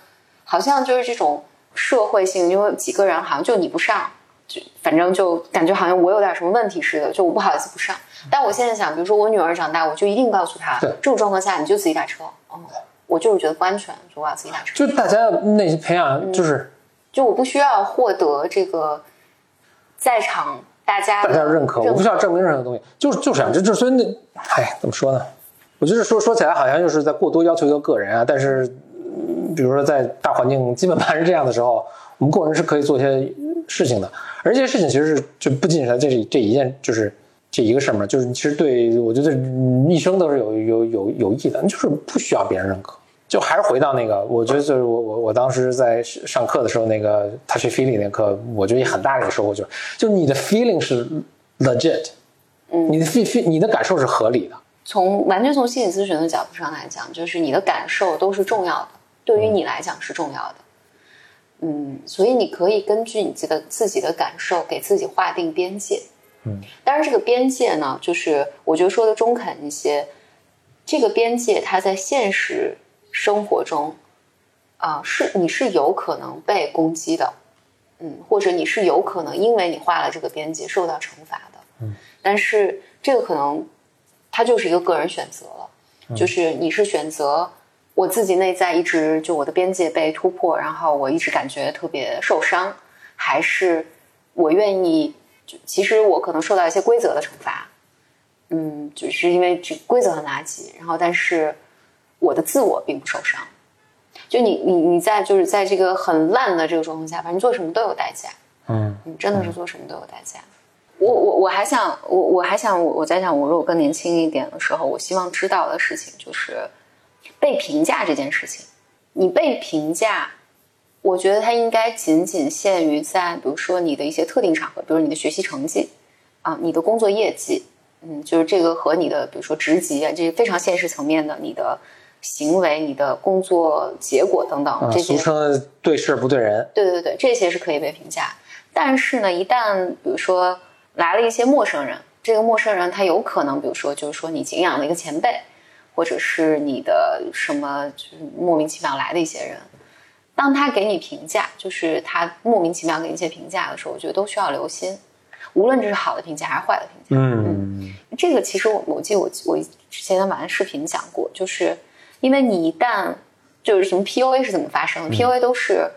好像就是这种社会性，因为几个人好像就你不上，就反正就感觉好像我有点什么问题似的，就我不好意思不上。但我现在想，比如说我女儿长大，我就一定告诉她，这种状况下你就自己打车，哦，我就是觉得不安全，就我要自己打车，就大家那些培养就是。就我不需要获得这个在场大家大家认可，我不需要证明任何东西，就是就是这样，这这所以那，哎，怎么说呢？我觉得说说起来好像就是在过多要求一个个人啊，但是，嗯比如说在大环境基本盘是这样的时候，我们个人是可以做一些事情的，而这些事情其实是就不仅仅是这这一件，就是这一个事儿嘛，就是其实对我觉得嗯一生都是有有有有益的，就是不需要别人认可。就还是回到那个，我觉得就是我我我当时在上课的时候，那个 touch feeling 那课，我觉得也很大的一个收获就是，就你的 feeling 是 legit，嗯你的 feel feel 你的感受是合理的，从完全从心理咨询的角度上来讲，就是你的感受都是重要的，对于你来讲是重要的。嗯，所以你可以根据你自己的自己的感受给自己划定边界。嗯，当然这个边界呢，就是我觉得说的中肯一些，这个边界它在现实生活中，啊、是你是有可能被攻击的，嗯，或者你是有可能因为你画了这个边界受到惩罚的。嗯，但是这个可能它就是一个个人选择了，就是你是选择我自己内在一直就我的边界被突破，然后我一直感觉特别受伤，还是我愿意，就其实我可能受到一些规则的惩罚，嗯，就是因为这规则很垃圾，然后但是我的自我并不受伤。就你你你在就是在这个很烂的这个状况下，反正做什么都有代价，嗯你真的是做什么都有代价。我我我还想我我还想我我在想我如果更年轻一点的时候，我希望知道的事情就是被评价这件事情。你被评价，我觉得它应该仅仅限于在比如说你的一些特定场合，比如你的学习成绩啊，你的工作业绩，嗯，就是这个和你的比如说职级啊，这些非常现实层面的你的行为、你的工作结果等等、啊，这些俗称对事不对人，对对对，这些是可以被评价。但是呢，一旦比如说来了一些陌生人，这个陌生人他有可能，比如说就是说你敬仰的一个前辈，或者是你的什么就是莫名其妙来的一些人，当他给你评价，就是他莫名其妙给你一些评价的时候，我觉得都需要留心，无论这是好的评价还是坏的评价。嗯这个其实我我记得我我之前在晚安视频讲过，就是因为你一旦就是什么 PUA 是怎么发生的、p u a 都是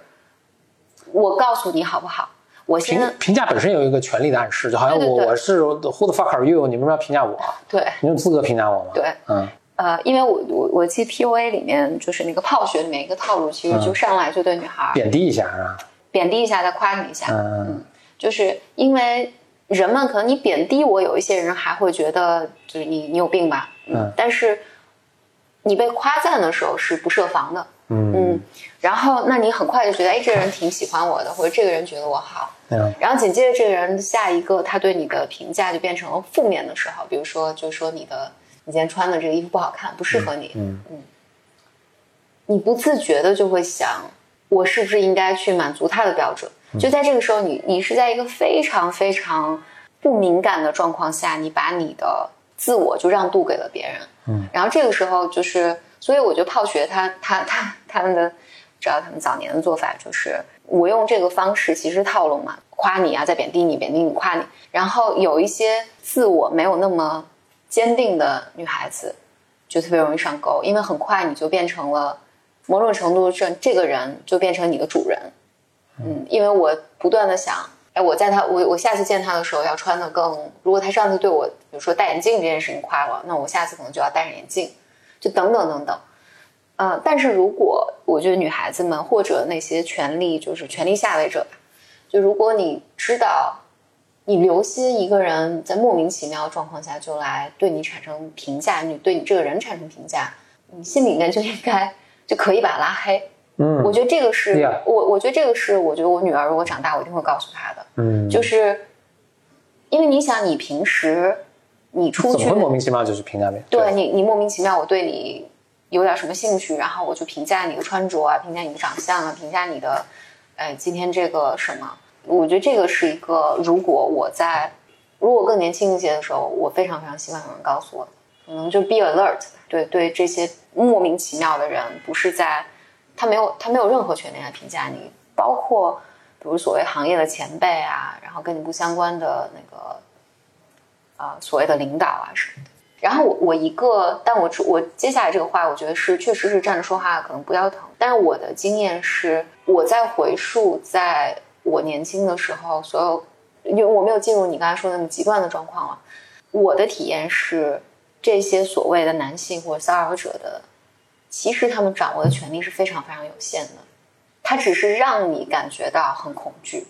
我告诉你好不好，我现在评评价本身有一个权利的暗示，就好像我我是 Who the fuck are you？你为什么要评价我？对你有资格评价我吗？对，嗯呃，因为我我我记得 PUA 里面就是那个泡学里面一个套路，其实就上来就对女孩儿贬低一下是吧？贬低一下，再夸你一下，嗯就是因为人们可能你贬低我，有一些人还会觉得就是你你有病吧，嗯但是你被夸赞的时候是不设防的，嗯。嗯，然后那你很快就觉得，哎，这个人挺喜欢我的，或者这个人觉得我好，嗯然后紧接着这个人下一个他对你的评价就变成了负面的时候，比如说就是说你的你今天穿的这个衣服不好看，不适合你，嗯你不自觉的就会想，我是不是应该去满足他的标准？就在这个时候你，你是在一个非常非常不敏感的状况下，你把你的自我就让渡给了别人，嗯，然后这个时候就是，所以我觉得泡学他他他他们的，知道他们早年的做法就是，我用这个方式其实套路嘛，夸你啊，再贬低你，贬低你，夸你，然后有一些自我没有那么坚定的女孩子，就特别容易上钩，因为很快你就变成了某种程度上，这个人就变成你的主人。嗯，因为我不断的想，哎，我在他我我下次见他的时候要穿的更，如果他上次对我，比如说戴眼镜这件事情夸了，那我下次可能就要戴上眼镜，就等等等等。呃，但是如果我觉得女孩子们或者那些权力就是权力下位者吧，就如果你知道你留心一个人在莫名其妙的状况下就来对你产生评价，你对你这个人产生评价，你心里面就应该就可以把他拉黑。嗯。我觉得这个是我，我觉得这个是，我觉得我女儿如果长大，我一定会告诉她的，嗯，就是因为你想，你平时你出去怎么会莫名其妙就是评价别人？对。你，你莫名其妙，我对你有点什么兴趣，然后我就评价你的穿着啊，评价你的长相啊，评价你的，呃，今天这个什么？我觉得这个是一个，如果我在如果更年轻一些的时候，我非常非常希望有人告诉我的，可能就 be alert，对对这些莫名其妙的人，不是在他没有他没有任何权利来评价你，包括比如所谓行业的前辈啊，然后跟你不相关的那个啊、所谓的领导啊什么的。然后我我一个，但我我接下来这个话，我觉得是确实是站着说话可能不腰疼。但是我的经验是，我在回溯在我年轻的时候，所有因为我没有进入你刚才说的那么极端的状况了，我的体验是，这些所谓的男性或者骚扰者的，其实他们掌握的权利是非常非常有限的，他只是让你感觉到很恐惧，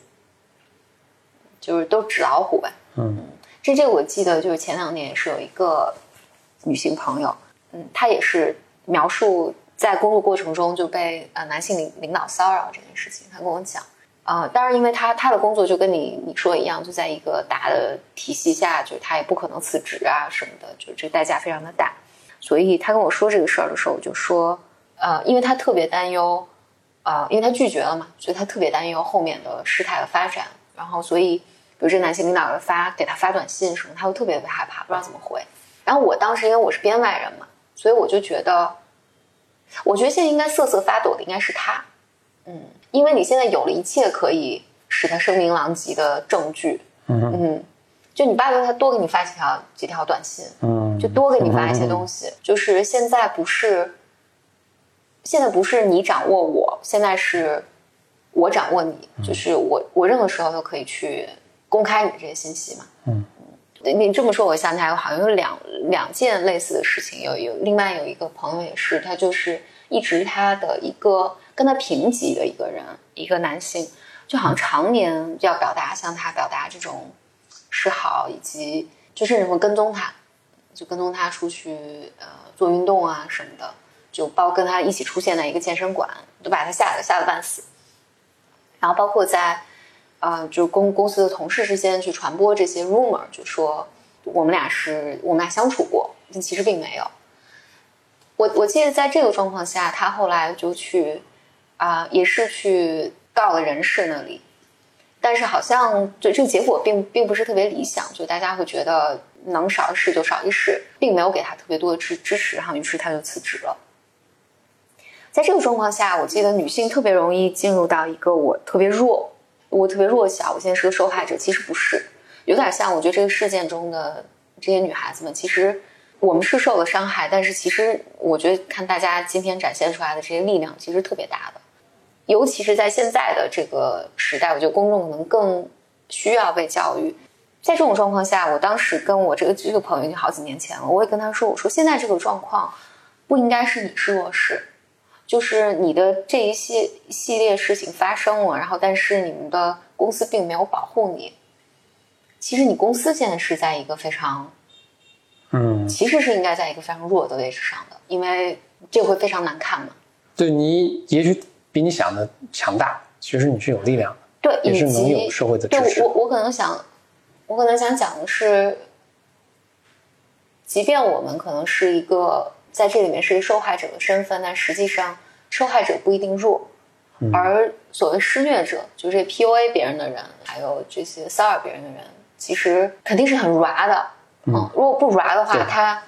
就是都纸老虎呗。嗯这这个我记得，就是前两年也是有一个女性朋友，嗯，她也是描述在工作过程中就被呃男性领领导骚扰这件事情，她跟我讲，呃，当然因为她她的工作就跟你你说的一样，就在一个大的体系下，就是她也不可能辞职啊什么的，就是这个代价非常的大，所以他跟我说这个事儿的时候，我就说，呃，因为他特别担忧，呃，因为他拒绝了嘛，所以他特别担忧后面的事态的发展，然后所以。比如这男性领导发给他发短信什么，他会特别特别害怕，不知道怎么回。然后我当时因为我是编外人嘛，所以我就觉得，我觉得现在应该瑟瑟发抖的应该是他，嗯，因为你现在有了一切可以使他声名狼藉的证据，嗯嗯，就你爸爸他多给你发几条几条短信，嗯，就多给你发一些东西。就是现在不是，现在不是你掌握我，现在是我掌握你，就是我我任何时候都可以去公开你这些信息嘛。嗯，你这么说，我想起来，好像有两两件类似的事情。有有另外有一个朋友也是，他就是一直他的一个跟他平级的一个人，一个男性，就好像常年要表达向他表达这种示好，以及就甚至会跟踪他，就跟踪他出去呃做运动啊什么的，就包括跟他一起出现在一个健身馆，都把他吓得吓得半死。然后包括在呃，就公公司的同事之间去传播这些 rumor，就说我们俩是我们俩相处过，但其实并没有。我我记得在这个状况下，他后来就去啊、也是去告了人事那里，但是好像就这个结果并并不是特别理想，就大家会觉得能少一事就少一事，并没有给他特别多的支支持，然后于是他就辞职了。在这个状况下，我记得女性特别容易进入到一个我特别弱，我特别弱小，我现在是个受害者。其实不是，有点像我觉得这个事件中的这些女孩子们，其实我们是受了伤害，但是其实我觉得看大家今天展现出来的这些力量，其实特别大的。尤其是在现在的这个时代，我觉得公众可能更需要被教育。在这种状况下，我当时跟我这个这个朋友已经好几年前了，我也跟他说，我说现在这个状况不应该是你是弱势，就是你的这一系系列事情发生了，然后但是你们的公司并没有保护你。其实你公司现在是在一个非常，嗯，其实是应该在一个非常弱的位置上的，因为这会非常难看嘛。对你也许比你想的强大，其实你是有力量的，对，也是能有社会的支持。对我，我可能想，我可能想讲的是，即便我们可能是一个在这里面是一个受害者的身份，但实际上受害者不一定弱，而所谓施虐者，就是这 PUA 别人的人，还有这些骚扰别人的人，其实肯定是很 ra 的。嗯，如果不 ra 的话，他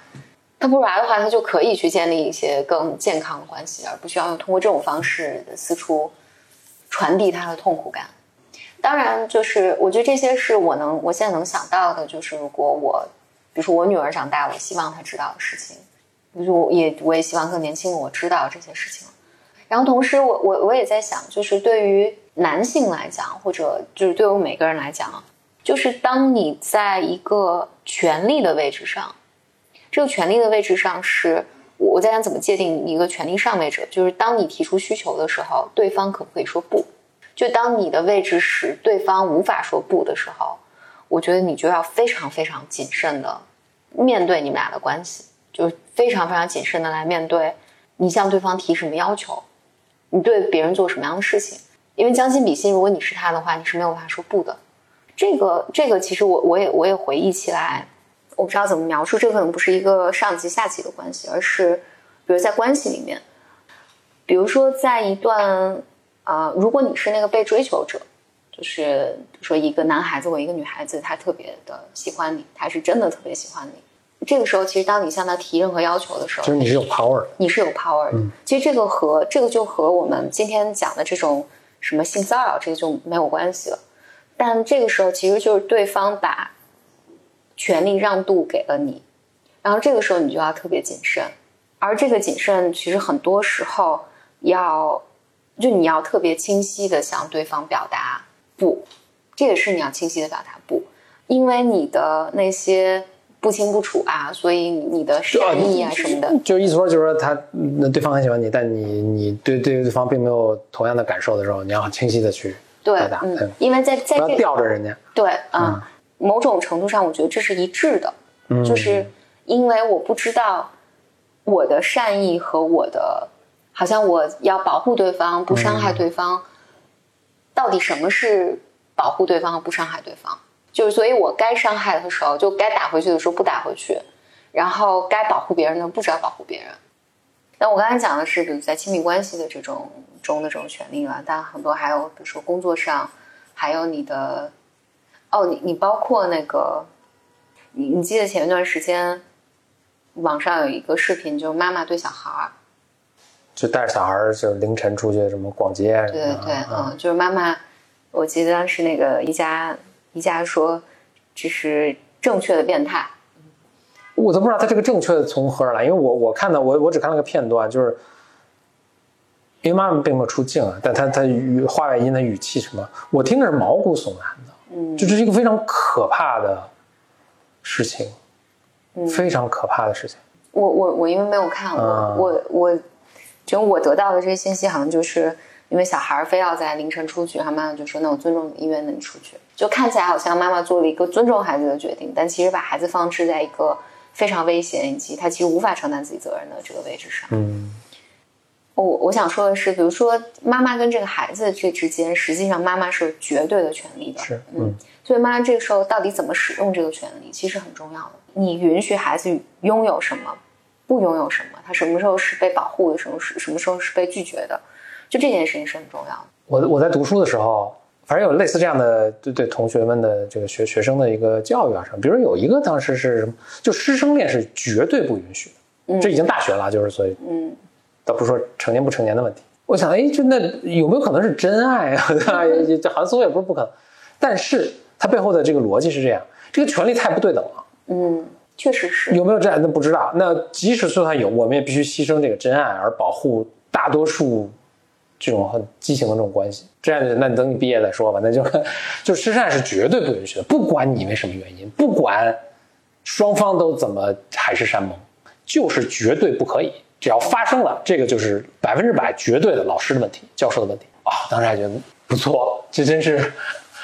他不 ra 的话，他就可以去建立一些更健康的关系，而不需要通过这种方式四处传递他的痛苦感。当然，就是我觉得这些是我能我现在能想到的，就是如果我，比如说我女儿长大，我希望她知道的事情，比如说我也我也希望更年轻的我知道这些事情。然后同时我，我我也在想，就是对于男性来讲，或者就是对我们每个人来讲，就是当你在一个权力的位置上，这个权力的位置上是我在想怎么界定一个权力上位者，就是当你提出需求的时候，对方可不可以说不？就当你的位置使对方无法说不的时候，我觉得你就要非常非常谨慎的面对你们俩的关系，就是非常非常谨慎的来面对你向对方提什么要求，你对别人做什么样的事情。因为将心比心，如果你是他的话，你是没有办法说不的。这个这个，其实我我也我也回忆起来，我不知道怎么描述，这可能不是一个上级下级的关系，而是比如在关系里面，比如说在一段。啊，如果你是那个被追求者，就是说一个男孩子或一个女孩子，他特别的喜欢你，他是真的特别喜欢你。这个时候，其实当你向他提任何要求的时候，就是你是有 power 的，你是有 power 的。其实这个和这个就和我们今天讲的这种什么性骚扰这个就没有关系了。但这个时候，其实就是对方把权力让渡给了你，然后这个时候你就要特别谨慎。而这个谨慎，其实很多时候要。就你要特别清晰的向对方表达不，这也是你要清晰的表达不，因为你的那些不清不楚啊，所以你的善意啊什么的，就意思说就是说他那对方很喜欢你，但你你对对对方并没有同样的感受的时候，你要很清晰的去表达，嗯，因为在在不要吊着人家，对啊，某种程度上我觉得这是一致的，就是因为我不知道我的善意和我的。好像我要保护对方，不伤害对方。到底什么是保护对方和不伤害对方？就是，所以我该伤害的时候就该打回去的时候不打回去，然后该保护别人的不知道保护别人。那我刚才讲的是，比如在亲密关系的这种中的这种权利了，但很多还有，比如说工作上，还有你的，哦，你你包括那个，你你记得前一段时间网上有一个视频，就是妈妈对小孩儿。就带着小孩儿，就凌晨出去什么逛街。对对对，嗯，就是妈妈，我记得当时那个一家一家说这是正确的变态。我都不知道他这个正确的从何而来，因为我我看到我我只看了个片段，就是因为妈妈并没有出镜啊，但他他语话外音的语气什么，我听着是毛骨悚然的，嗯，就这是一个非常可怕的事情，嗯，非常可怕的事情。我我我因为没有看，我我我。就我得到的这些信息，好像就是因为小孩非要在凌晨出去，然后妈妈就说：“那我尊重你意愿，那你出去。”就看起来好像妈妈做了一个尊重孩子的决定，但其实把孩子放置在一个非常危险以及他其实无法承担自己责任的这个位置上。嗯，我我想说的是，比如说妈妈跟这个孩子这之间，实际上妈妈是绝对的权利的。是，嗯，所以妈妈这个时候到底怎么使用这个权利，其实很重要的。你允许孩子拥有什么？不拥有什么，他什么时候是被保护的，什么时什么时候是被拒绝的，就这件事情是很重要的。我我在读书的时候，反正有类似这样的对对同学们的这个学学生的一个教育啊什么，比如有一个当时是什么，就师生恋是绝对不允许的，这已经大学了，就是所以，嗯，倒不是说成年不成年的问题。我想，哎，就那有没有可能是真爱啊？这好像似乎也不是不可能，但是它背后的这个逻辑是这样，这个权利太不对等了，嗯。确实是有没有真爱那不知道。那即使就算有，我们也必须牺牲这个真爱而保护大多数这种很畸形的这种关系。这样，那你等你毕业再说吧。那就就失善是绝对不允许的，不管你因为什么原因，不管双方都怎么海誓山盟，就是绝对不可以。只要发生了，这个就是百分之百绝对的老师的问题，教授的问题啊。当时还觉得不错，这真是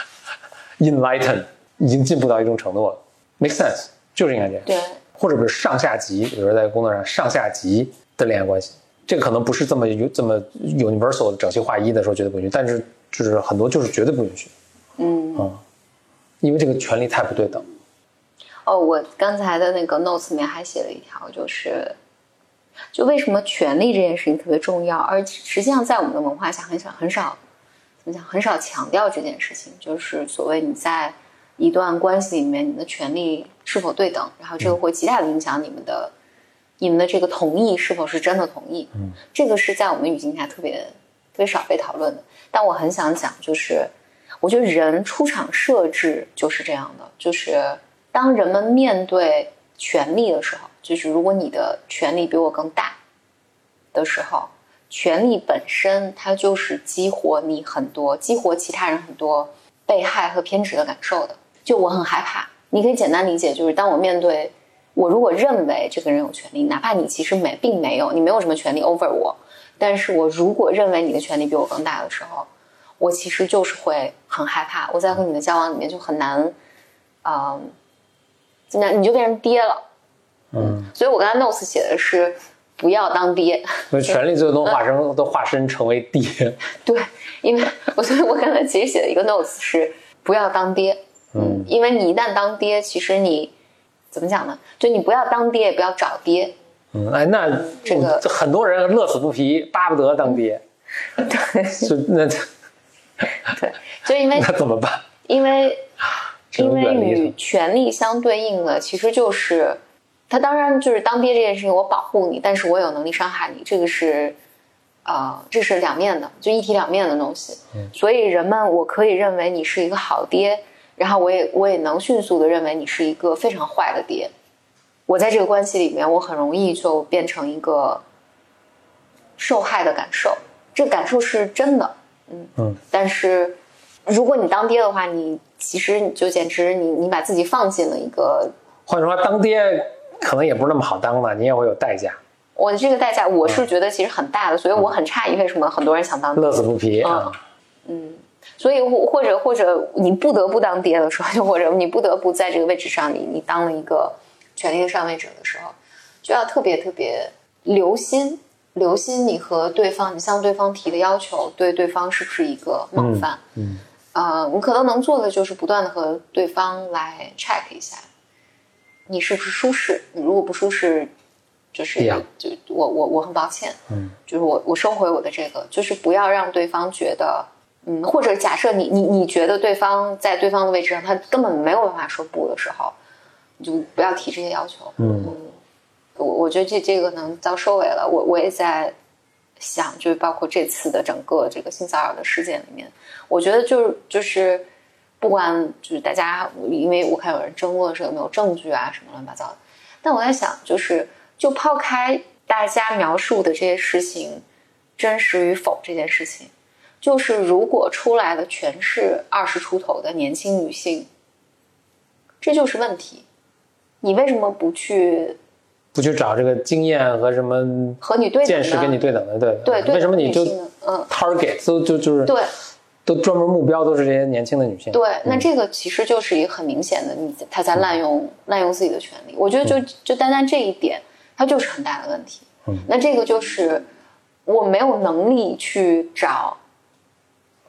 enlighten，已经进步到一种程度了，make sense。就是应该这样，对，或者比如上下级，比如在工作上上下级的恋爱关系，这个可能不是这么有这么 universal 整齐划一的说绝对不允许，但是就是很多就是绝对不允许，嗯啊，因为这个权利太不对等。哦，我刚才的那个 notes 里面还写了一条，就是就为什么权利这件事情特别重要，而实际上在我们的文化下很少很少怎么讲，很少强调这件事情，就是所谓你在。一段关系里面你的权利是否对等，然后这个会极大的影响你们的你们的这个同意是否是真的同意。嗯，这个是在我们语境下特别特别少被讨论的。但我很想讲，就是我觉得人出场设置就是这样的，就是当人们面对权力的时候，就是如果你的权力比我更大的时候，权力本身它就是激活你很多，激活其他人很多被害和偏执的感受的。就我很害怕，你可以简单理解，就是当我面对我如果认为这个人有权利，哪怕你其实没并没有，你没有什么权利 over 我，但是我如果认为你的权利比我更大的时候，我其实就是会很害怕，我在和你的交往里面就很难，嗯、怎么样，你就变成爹了。嗯，所以我刚才 notes 写的是不要当爹，所以权力最终化身 都化身成为爹。对，因为我所以我刚才其实写的一个 notes 是不要当爹，嗯，因为你一旦当爹，其实你怎么讲呢？就你不要当爹，也不要找爹，嗯，哎，那这个我很多人乐此不疲，巴不得当爹，对就那对，就因为 那怎么办？因为因为与权力相对应的，其实就是他当然就是当爹这件事情，我保护你，但是我有能力伤害你，这个是呃，这是两面的，就一体两面的东西。嗯所以人们，我可以认为你是一个好爹，然后我也我也能迅速的认为你是一个非常坏的爹。我在这个关系里面，我很容易就变成一个受害的感受，这感受是真的，嗯嗯。但是如果你当爹的话，你其实你就简直你你把自己放进了一个换句话说，当爹可能也不是那么好当的，你也会有代价，我的这个代价，我是觉得其实很大的，所以我很诧异为什么很多人想当。乐此不疲啊嗯啊。所以或或者或者你不得不当爹的时候，就或者你不得不在这个位置上，你你当了一个权力的上位者的时候，就要特别特别留心留心你和对方，你向对方提的要求，对对方是不是一个冒犯？嗯呃，你可能能做的就是不断的和对方来 check 一下，你是不是舒适？你如果不舒适，就是就我我我很抱歉，嗯，就是我我收回我的这个，就是不要让对方觉得，嗯，或者假设你你你觉得对方在对方的位置上，他根本没有办法说不的时候，你就不要提这些要求。嗯我我觉得这这个能到收尾了，我我也在想，就是包括这次的整个这个性骚扰的事件里面，我觉得就是就是不管就是大家，因为我看有人争论说有没有证据啊什么乱七八糟的，但我在想，就是就抛开大家描述的这些事情真实与否这件事情，就是如果出来的全是二十出头的年轻女性，这就是问题。你为什么不去不去找这个经验和什么和你对等见识呢跟你对等的，对对对为什么你就嗯。target 都就就是对都专门目标都是这些年轻的女性？对，那这个其实就是一个很明显的，你他在滥用滥用自己的权利。我觉得就就单单这一点，它就是很大的问题。嗯那这个就是我没有能力去找，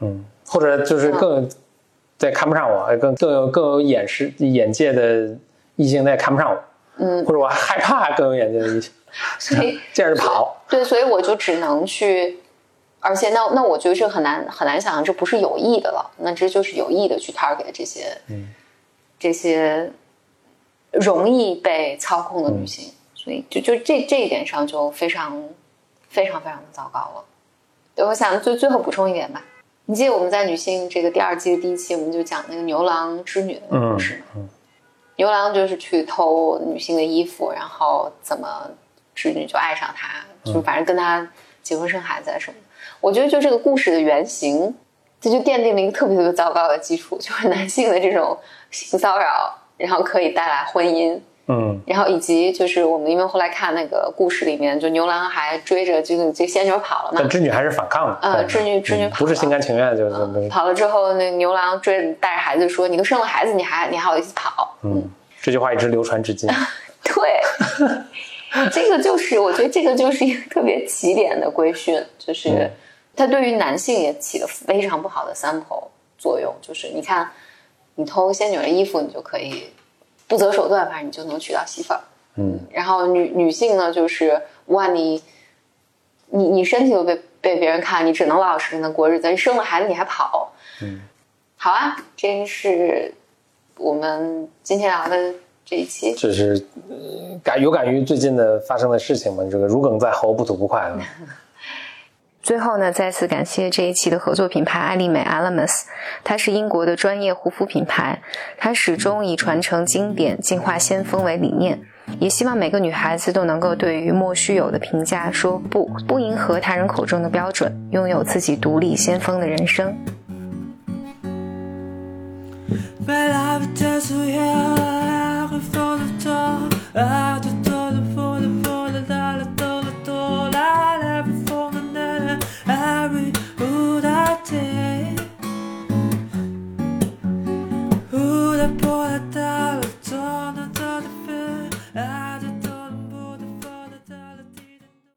嗯，或者就是更再看不上我，更更有更有眼识眼界的异性，他也看不上我，嗯，或者我害怕更有眼界的异性，所以 见着跑，对，所以我就只能去，而且那那我觉得这很难很难想象，这不是有意的了，那这就是有意的去 target 这些，嗯，这些容易被操控的女性，所以就就这这一点上就非常非常非常的糟糕了。对，我想最最后补充一点吧，你记得我们在女性这个第二季的第一期，我们就讲那个牛郎织女的故事吗？嗯牛郎就是去偷女性的衣服，然后怎么织女就爱上他，就是反正跟他结婚生孩子啊什么的。我觉得就这个故事的原型，这就奠定了一个特别特别糟糕的基础，就是 男性的这种性骚扰，然后可以带来婚姻，嗯然后以及就是我们因为后来看那个故事里面，就牛郎还追着这个这仙女跑了嘛但，织女还是反抗的，呃织女织女嗯跑了不是心甘情愿就是嗯跑了之后，那牛郎追带着孩子说：“你都生了孩子，你还你还好意思跑？”嗯，这句话一直流传至今，对，这个就是我觉得这个就是一个特别起点的规训，就是嗯它对于男性也起了非常不好的 sample 作用。就是你看，你偷仙女的衣服，你就可以不择手段，反正你就能娶到媳妇儿。嗯然后女女性呢，就是哇，你你你身体都被被别人看，你只能老老实实的过日子。你生了孩子你还跑，嗯，好啊，这是我们今天聊的这一期。这是感有感于最近的发生的事情嘛？这个如鲠在喉，不吐不快。最后呢，再次感谢这一期的合作品牌艾丽美 （Elemis），它是英国的专业护肤品牌，它始终以传承经典、净化先锋为理念，也希望每个女孩子都能够对于莫须有的评价说不，不迎合他人口中的标准，拥有自己独立先锋的人生。But day.